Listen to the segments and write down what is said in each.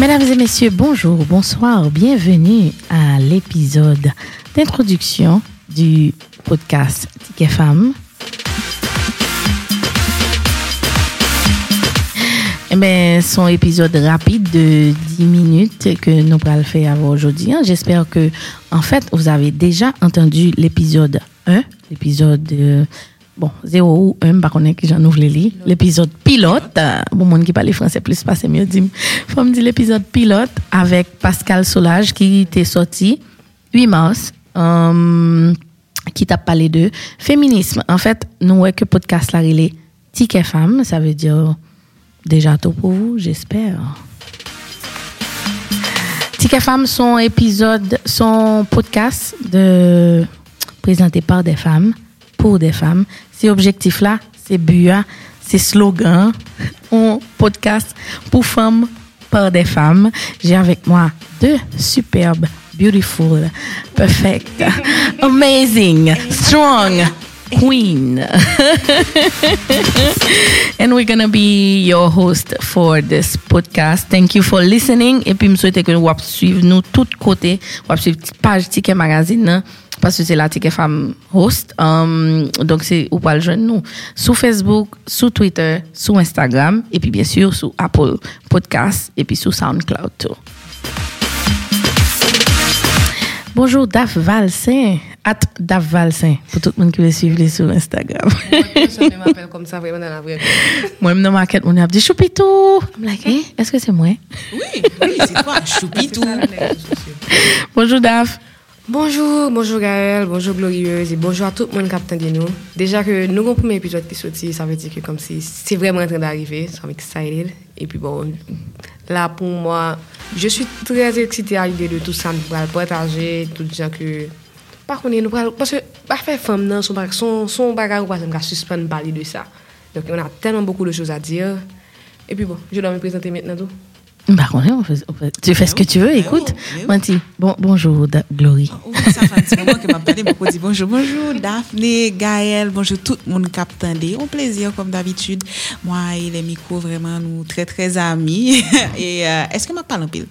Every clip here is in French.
Mesdames et messieurs, bonjour, bonsoir, bienvenue à l'épisode d'introduction du podcast Ticket Femmes. Eh bien, son épisode rapide de 10 minutes que nous allons faire aujourd'hui. hein. J'espère que, en fait, vous avez déjà entendu l'épisode 1, l'épisode, euh, bon, 0 ou 1, par contre, j'en ouvre les lits. L'épisode pilote. Bon, monde qui parle français plus, pas c'est mieux, dit, faut me dire l'épisode pilote avec Pascal Solage qui était sorti 8 mars. euh, qui t'a parlé de féminisme. En fait, nous, ouais, que podcast là, il est Ticket Femme, ça veut dire déjà tout pour vous, j'espère. Ticket Femme, son épisode, son podcast de présenté par des femmes, pour des femmes. Ces objectifs-là, ces buts, ces slogans, un podcast pour femmes, par des femmes. J'ai avec moi deux superbes, beautiful, perfect, amazing, strong queen. and we're gonna be your host for this podcast. Thank you for listening. Et puis, souhaite que vous suivez nous tous côtés. Vous suivre page Ticket Magazine. hein, Parce que c'est la Ticket Femme host. Um, donc, c'est où pas le joindre nous. Sur Facebook, sur Twitter, sur Instagram. Et puis, bien sûr, sur Apple Podcast. Et puis, sur SoundCloud, tout. Bonjour, Daf Valsin. At Daf Valsin. Pour tout le monde qui veut suivre les sur Instagram. Je m'appelle comme ça vraiment dans la vraie vie. Moi, je me market, on a dit Choupitou. I'm like, eh, est-ce que c'est moi? Oui, oui, c'est toi, Choupitou. Bonjour, Daf. Bonjour, bonjour Gaël, bonjour Glorieuse et bonjour à tout le monde qui attend de nous. Déjà que nous avons le premier épisode qui est sorti, ça veut dire que comme si c'est vraiment en train d'arriver, so I'm excited. Et puis bon, là pour moi, je suis très excitée à l'idée de tout ça, allons partager, tout gens que... Par contre, nous allons- parce que parfait femme, non, son, son, son bagage, on va suspendre parler de ça. Donc on a tellement beaucoup de choses à dire. Et puis bon, je dois me présenter maintenant tout. Bah, on est, on fait- on fait- tu fais ce que tu veux, écoute. oui. Manti, bon, bonjour, Da- Glory. Oh, ça fait un petit moment que m'a parlé, m'a dit bonjour, bonjour Daphné, Gaël, bonjour tout le monde qui a. Un plaisir comme d'habitude. Moi et les micros, vraiment, nous très très amis. Et euh, est-ce que m'a parlé pile?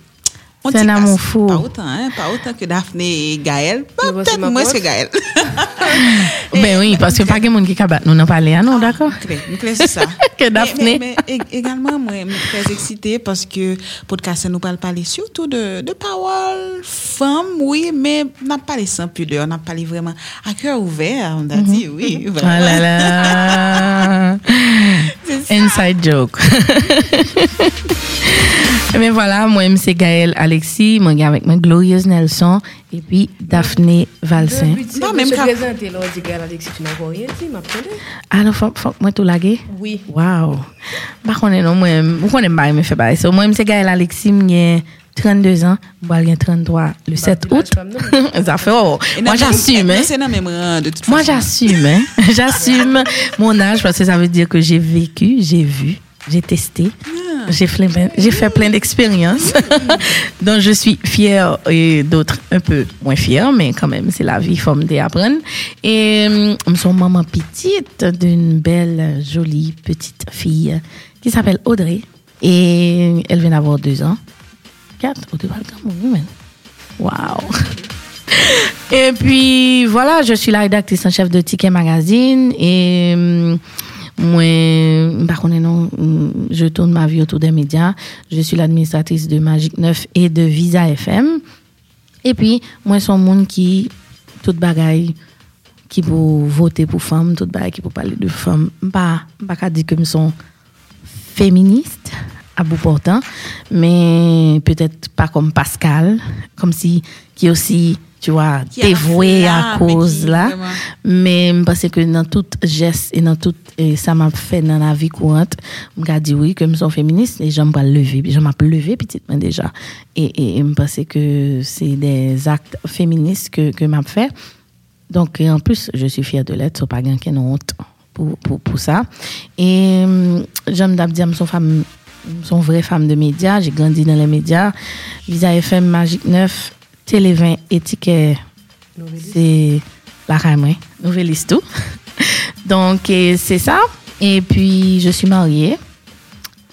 On C'est un amour fou. Pas autant, hein? Pas autant que Daphné et Gaël. Bah, Peut-être moins que Gaël. Ben oui, parce que pas que monde qui cabat nous n'en parler, ah non, d'accord? Nous clair, c'est ça. Que Daphné. Mais, mais ég- également, moi, je suis très excitée parce que podcast nous parle parler surtout de, de paroles femmes, oui, mais n'a pas parlé sans pudeur, on a parlé vraiment à cœur ouvert, on a dit oui. Oh Vraiment. là là. Inside joke. Mais voilà, moi, c'est Gaël Alexis, moi, avec moi, Glorieuse Nelson, et puis Daphné Valsin. Pas Pas même qu'à- présenter, là, on dit Gaël Alexis, tu n'as encore rien dit, m'attendez. Alors, faut, faut que moi tout laguer? Oui. Wow. Par contre, non, moi, vous connaissez pas, me fait pas ça. Moi, c'est Gaël Alexis, j'ai 32 ans, moi, j'ai 33 le 7 puis là, août. Ça fait, oh. Moi, dans- j'assume, hein. Moi, j'assume, hein. J'assume mon âge parce que ça veut dire que j'ai vécu, j'ai vu, j'ai testé, j'ai fait, plein- d'expériences dont je suis fière et d'autres un peu moins fière, mais quand même, c'est la vie, il faut me apprendre. Et euh, je suis maman petite d'une belle, jolie petite fille qui s'appelle Audrey et elle vient d'avoir deux ans. Quatre, Audrey, welcome, woman. Wow. Et puis voilà, je suis la rédactrice en chef de Ticket Magazine et hum, moi, par contre, non, je tourne ma vie autour des médias. Je suis l'administratrice de Magic 9 et de Visa FM. Et puis, moi, un monde qui, toute bagaille, qui pour voter pour femmes, toute bagaille qui pour parler de femmes. Pas, pas dire que je suis féministe à bout portant, mais peut-être pas comme Pascal, comme si qui aussi, tu vois, dévoué à cause là. Mais parce que dans tout geste et dans tout et ça m'a fait dans la vie courante, je dit oui que je suis féministe et j'aime pas lever, je m'a levé petitement déjà. Et et je pense que c'est des actes féministes que que m'a fait. Donc, en plus, je suis fière de l'être, pas quelqu'un honte pour, pour, pour ça. Et j'aime d'abord dire, je suis femme, une vraie femme de médias, j'ai grandi dans les médias. Visa FM, Magique 9, Télé 20 et Ticket, c'est la rame, nouvelliste tout. Donc, c'est ça. Et puis, je suis mariée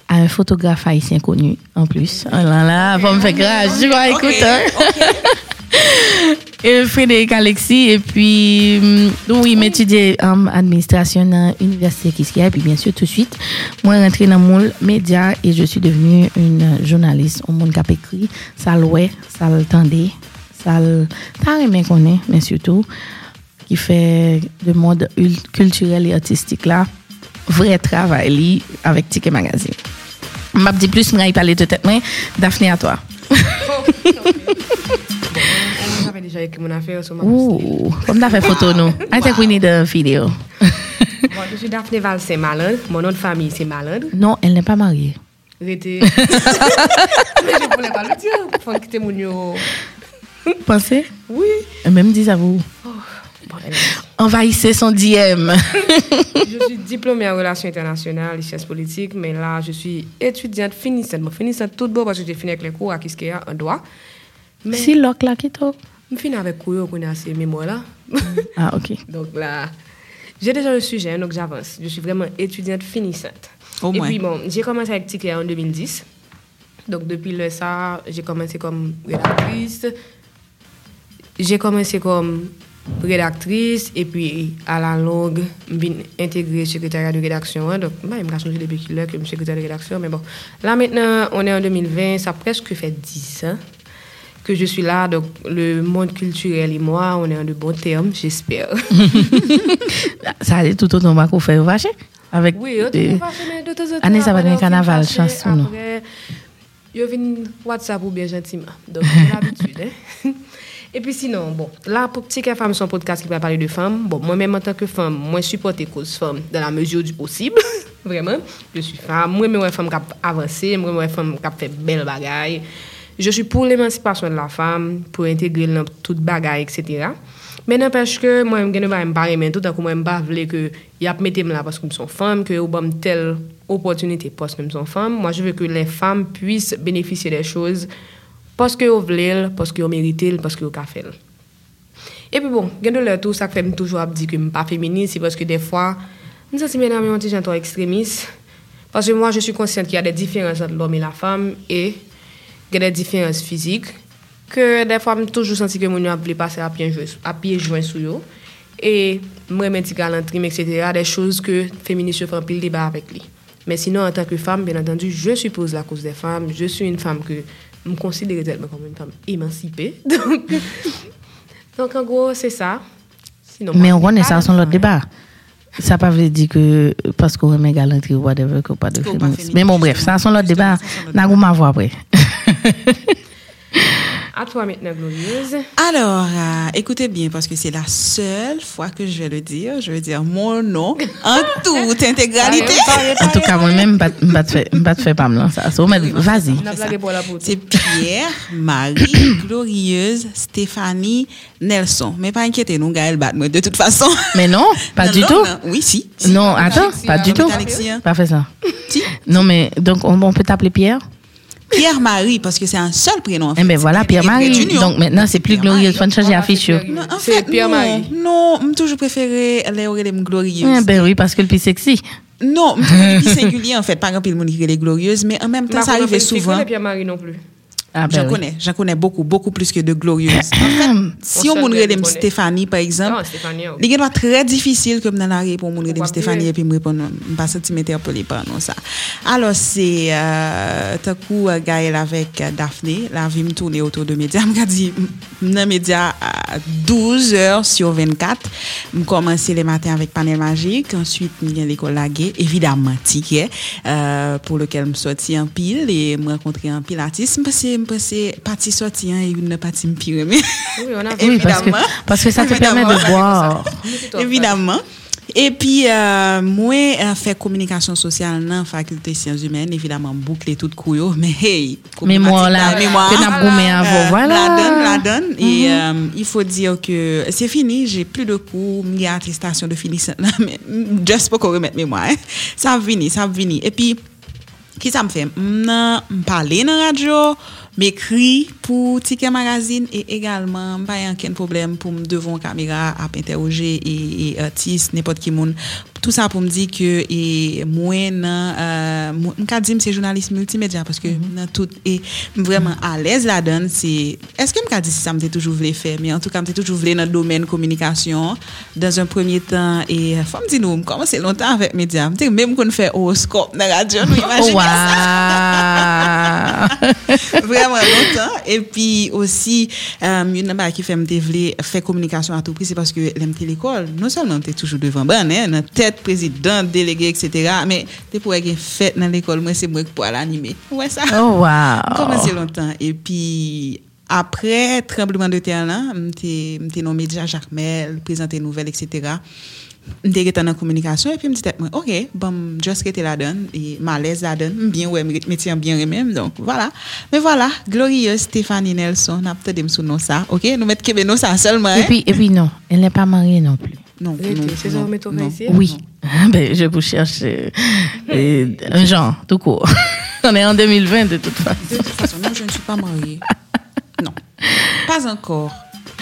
à un photographe haïtien connu en plus. Oh là là, va me faire grâce, tu vois, écoute. hein. Frédéric Alexis, et puis, hum, oui, m'étudier en administration dans l'université Kiskia, et puis bien sûr, tout de suite, moi, rentré dans mon média et je suis devenue une journaliste au monde a écrit, ça louait, ça le tendait, ça le, t'as aimé connaît, mais surtout, qui fait le monde ul- culturel et artistique là, vrai travail avec Ticket Magazine. M'a dit plus, m'y parler de tête, Daphné à toi. Déjà écrit mon affaire sur ma. Ouh, comme t'as fait photo, nous. I think we need a video. Bon, je suis Daphné Valsin Malandre. Mon nom de famille, c'est Malandre. Non, elle n'est pas mariée. J'étais. Mais je voulais pas le dire. Faut quitter mon. Pensez? Oui. Elle même dit à vous. Bon, elle- Envahissez son DM. je suis diplômée en relations internationales et sciences politiques, mais là, je suis étudiante finissante. Bon, finissante tout beau parce que j'ai fini avec les cours à Kiskeya en droit. Mais si l'oc là qui. Je finis avec cours qu'on a ces mémoires là. Ah, ok. donc là, j'ai déjà le sujet, donc j'avance. Je suis vraiment étudiante finissante. Au et puis bon, j'ai commencé avec Ticket en 2010. Donc depuis le ça, j'ai commencé comme rédactrice. J'ai commencé comme rédactrice et puis à la longue, je viens intégrer le secrétariat de rédaction. hein. Donc, bah, il m'a changé depuis qu'il est que je suis secrétaire de rédaction. Mais bon, là maintenant, on est en 2020, ça a presque fait 10 ans que je suis là. Donc, le monde culturel et moi, on est en de bons termes, j'espère. Ça allait tout autant qu'on fait vacher. Avec Oui, yo, des- tout fâché, mais de temps en temps. Année, ça va dans on carnaval, chanson? Après, yo vin WhatsApp ou bien gentiment. Donc, j'ai l'habitude. hein. Et puis sinon, bon, là, pour Petit Femme, c'est un podcast qui va parler de femmes. Bon, moi-même, en tant que femme, moi, je supporte les causes femmes dans la mesure du possible. Vraiment. Je suis femme. Moi, je suis femme qui a avancé. Moi, je suis femme qui a fait belle bagaille. Je suis pour l'émancipation de la femme, pour intégrer dans toute bagaille, etc. Mais n'empêche que moi, je ne vais pas me tout à coup, je ne vais que y a mettez là parce que je suis femme, que vous avez telle opportunité parce que je suis femme. Moi, je veux que les femmes puissent bénéficier des choses parce que vous voulez, parce que vous méritez, parce que vous avez fait. Et puis bon, gen de lè tou, sak fèm toujou ap di ki m pa féministe, si pwoske defwa, m sè si mè nan mè yon ti jantou ekstremiste, pwoske mwa je sou konsyant ki y a de diferans ant l'homme et la femme, et il y a des différences physiques. Que des fois, je toujours senti que mon a voulu passer à pied, joint- à pied joint sous yo. Et moi, galanterie, etc. Des choses que féministes font pile débat avec lui. Mais sinon, en tant que femme, bien entendu, je suppose la cause des femmes. Je suis une femme que je me considère tellement comme une femme émancipée. Donc, donc en gros, c'est ça. Sinon, Mais on connaît pas ça, son l'autre femme. débat. Ça pas veut dire que parce qu'on remet galanterie ou whatever, que pas de Qu'on pas féminisme. féministe, Mais bon, bref, ça, son l'autre justement, débat. N'a pas ma voix après. À toi maintenant, Glorieuse. Alors, euh, écoutez bien, parce que c'est la seule fois que je vais le dire. Je vais dire mon nom en toute intégralité. En tout cas, moi-même, je ne vais pas faire pas me mais Vas-y. C'est Pierre, Marie, Glorieuse, Stéphanie, Nelson. Mais pas inquiétez, nous, Gaël bat moi de toute façon. Mais non, pas Non, du non, tout. non. Oui, si. si. Non, attends, pas du tout. hein. Pas fait ça. Si. Non, mais donc, on, on peut t'appeler Pierre? Pierre-Marie, parce que c'est un seul prénom. En fait. Eh ben voilà, Pierre-Marie. Donc maintenant, c'est plus glorieux. Faut changer Voilà, affiche. c'est yo. Pierre- Non, en fait, Pierre-Marie. Non, non, je toujours préféré les aurer les glorieuses. Eh ben oui, parce que le plus sexy. Non, je plus singulier en fait. Par exemple, le monde qui les glorieuses, mais en même temps, ça arrivait souvent. Pierre-Marie non plus. Ah, ben J'en oui. connais, j'en connais beaucoup, beaucoup plus que de glorieuses. En fait, si On connaît. Stéphanie, par exemple, Non, Stéphanie. il est très difficile comme dans la rue pour Pourquoi Stéphanie et puis me répondre, je ne pas senti m'interpeller par non ça. Alors, c'est, euh, tout coup, euh, Gaël avec euh, Daphné, la vie me tourner autour de médias. Je dit, dans médias à 12 heures sur 24. Je commençais les matins avec panel magique. Ensuite, je l'école laguée. Évidemment, ticket, euh, pour lequel je sorti en pile et me rencontrer en pile artiste. Je pensais, pensais, partie sortie, hein, et une partie me pire. Mais, Oui, on a Oui, parce que, parce que ça te permet de boire. Évidemment. Et puis, euh, moi, euh, fait communication sociale dans la faculté de sciences humaines, évidemment, boucler tout couillot, mais hey, Mémoire là, mémoire. que n'a gommé avant. Voilà. La donne, la donne. Et euh, il faut dire que c'est fini, j'ai plus de cours, il y a attestation de finissant. Mais juste pour qu'on remette mémoire. hein. Ça a fini, ça a fini. Et puis, qui ça me fait? M'nan parler dans la radio, m'écrit pour Ticket Magazine et également pas aucun problème pour me devant caméra à interroger et, et artistes n'importe qui monde. Tout ça pour me dire que et moi non euh, dire c'est journaliste multimédia parce que mm -hmm. tout et vraiment à l'aise là dedans c'est est-ce que me dit si ça me toujours voulu faire? Mais en tout cas me toujours voulu dans le domaine communication. Dans un premier temps et euh, faut me dire nous comment c'est longtemps avec média. Même qu'on fait horoscope dans la radio nous oh, imaginez wow. ça Vreman lontan. E pi osi, yon euh, nan ba ki fèm te vle fè komunikasyon a tout pri, se paske lèm te l'ekol, non salman te toujou devan ban, nan tèt prezident, delege, etc. Mè te pou ek fèt nan l'ekol, mwen se mwen pou al anime. Ouè sa. Oh, wow. Koman se lontan. E pi... Apre trembleman de ter lan, mte, mte nou media Jacques Mel, prezante nouvel, etc. la communication et puis me dit tête moi OK bon just que là-dedans et malaise là-dedans bien ouais métier bien même donc voilà mais voilà glorieuse Stéphanie Nelson n'a peut-être me sous nom ça OK? Nous mettre que nous ça seulement Et hein? puis, et puis non, elle n'est pas mariée non plus. non non, c'est ça, non, met non. Oui. Ben, je vous cherche euh, euh, un genre, tout court. On est en 2020 de toute façon. De toute façon, non, je ne suis pas mariée. Non. Pas encore.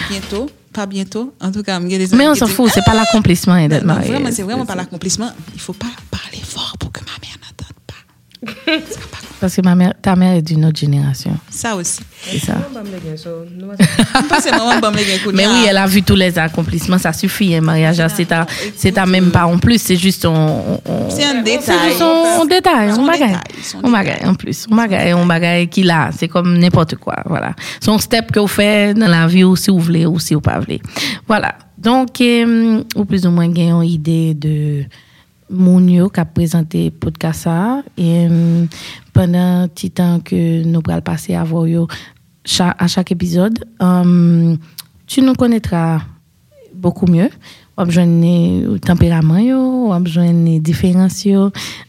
Bientôt. Pas bientôt. En tout cas, Mais on s'en fout, c'est pas l'accomplissement d'être marié. vraiment, c'est vraiment pas l'accomplissement. Il faut pas parler fort pour que ma mère n'entende pas. Parce que ma mère, ta mère est d'une autre génération. Ça aussi. C'est ça. C'est gars, Mais oui, elle a vu tous les accomplissements, ça suffit, un mariage, c'est ta, c'est ta même pas en plus, c'est juste on, on- C'est un c'est détail. juste on, on détaille, Son on bagaille. On bagaille en plus, on bagaille, on bagaille qu'il a, c'est comme n'importe quoi, voilà. Son step que vous faites dans la vie ou si vous voulez ou si vous pas voulez. Voilà. Donc, euh, ou plus ou moins, une idée de moun yo qui a présenté podcast ça et euh, pendant petit temps que nous allons passer à voir à chaque épisode euh, tu nous connaîtras beaucoup mieux. On va besoin de tempérament on va besoin de différences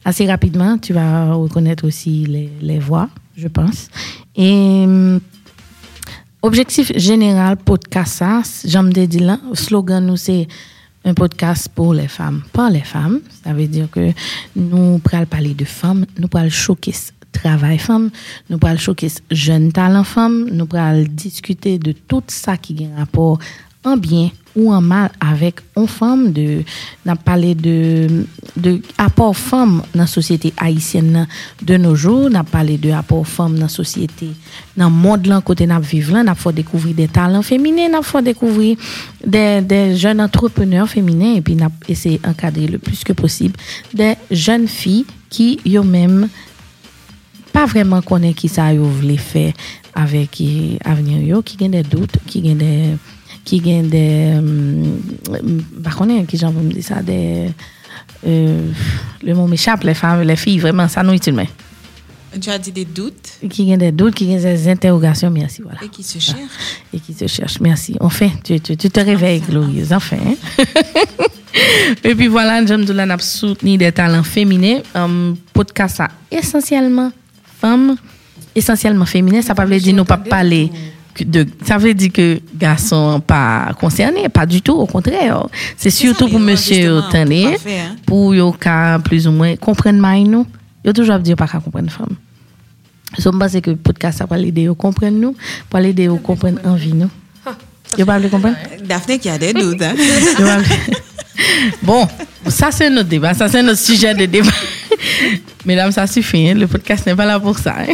assez rapidement tu vas reconnaître aussi les, les voix je pense. Et euh, Objectif général podcast j'aime dire là, slogan nous c'est un podcast pour les femmes, par les femmes. Ça veut dire que nous prenons parler de femmes, nous prenons choquer travail femme, nous prenons choquer jeune talent femme, nous prenons discuter de tout ça qui a un rapport en bien ou en mal avec une femme de n'a parlé de de apport femme dans la société haïtienne de nos jours n'a parlé de apport femme dans la société dans le monde là côté n'a vivre là découvrir des talents féminins n'a fait découvrir des, jeunes entrepreneurs féminins et puis n'a essayé d'encadrer le plus que possible des jeunes filles qui eux même pas vraiment connaît qui ça yo voulait faire avec eh, avenir yo qui gagne des doutes qui gagne des qui gagne des pas connaît qui j'en me dire ça des euh, le mot m'échappe les femmes les filles vraiment ça nous mais Tu as dit des doutes? Qui gagne des doutes qui gagne des interrogations merci voilà et qui se cherchent. et qui se cherchent. Merci. Enfin, tu, tu, tu te réveilles, glorieuse. Enfin. et puis voilà, j'aime de la soutenu des talents féminins. Um, podcast ça, essentiellement femmes, essentiellement féminin. Ça veut dire nous pas parler que de, ça veut dire que garçons pas concernés, pas du tout, au contraire. C'est surtout ça, pour monsieur parfait, hein. pour ka plus ou moins comprendre mai nous. Yo toujours dire pas qu'à comprendre femme. Je pense que le podcast ça va l'aider à comprendre nous, pour l'aider à comprendre envie nous. Yo pas le comprendre? Daphné qui a des doutes. Hein? Pas Bon, ça c'est notre débat, ça c'est notre sujet de débat. Mesdames, ça suffit, hein, le podcast n'est pas là pour ça. hein.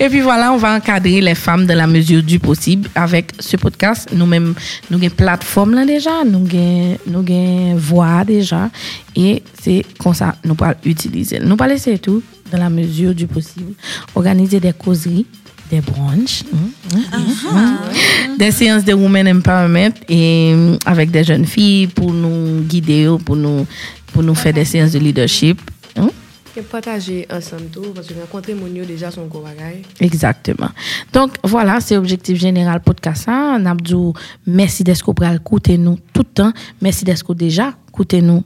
Et puis voilà, on va encadrer les femmes dans la mesure du possible avec ce podcast. Nous-mêmes, nous avons une plateforme là déjà, nous avons nous une voix déjà. Et c'est comme ça nous allons utiliser. Nous allons laisser tout dans la mesure du possible. Organiser des causeries, des brunchs, hein, hein, hein, des séances de women empowerment et euh, avec des jeunes filles pour nous guider, pour nous, pour nous faire des séances de leadership. Et partager ensemble tout, parce que rencontrer mon déjà son gros bagage. Exactement. Donc, voilà, c'est objectif général podcast. Nabdou, merci d'être pour écouter nous tout le temps. Merci d'être déjà écouter nous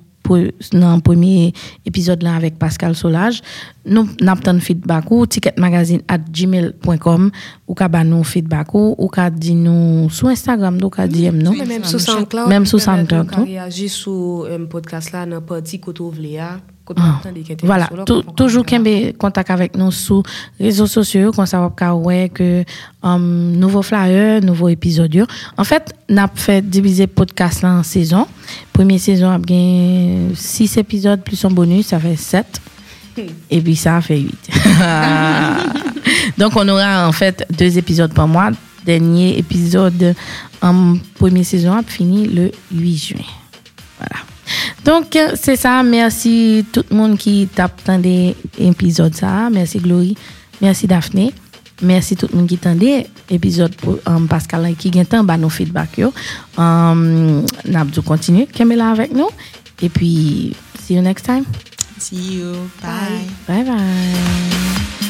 dans le premier épisode là avec Pascal Solage. Nous n'avons feedback ou ticketmagazine at gmail.com ou ka ba nous feedback ou ou ka di nous sur Instagram ou ka DM nous. Même SoundCloud. SoundCloud, réagir sur un podcast là, dans partie que vous voulez, Ah, Voilà, toujours qu'on- qu'un contact avec nous sur réseaux sociaux, qu'on ouais que um, nouveau flyer, nouveau épisode. En fait, n'a fait diviser podcast en saison. Première saison a bien 6 épisodes plus un bonus, ça fait 7. Et puis ça fait 8. Donc on aura en fait deux épisodes par mois. Dernier épisode en première saison a fini le 8 juin. Donc, c'est ça. Merci tout le monde qui des épisodes. Ça. Merci Glory. Merci Daphné. Merci tout le monde qui tendait l'épisode pour um, Pascal là, qui gagne temps bah, nos feedback. Yo. Um, Nabdou continue. Kamela avec nous. Et puis, see you next time. See you. Bye. Bye bye.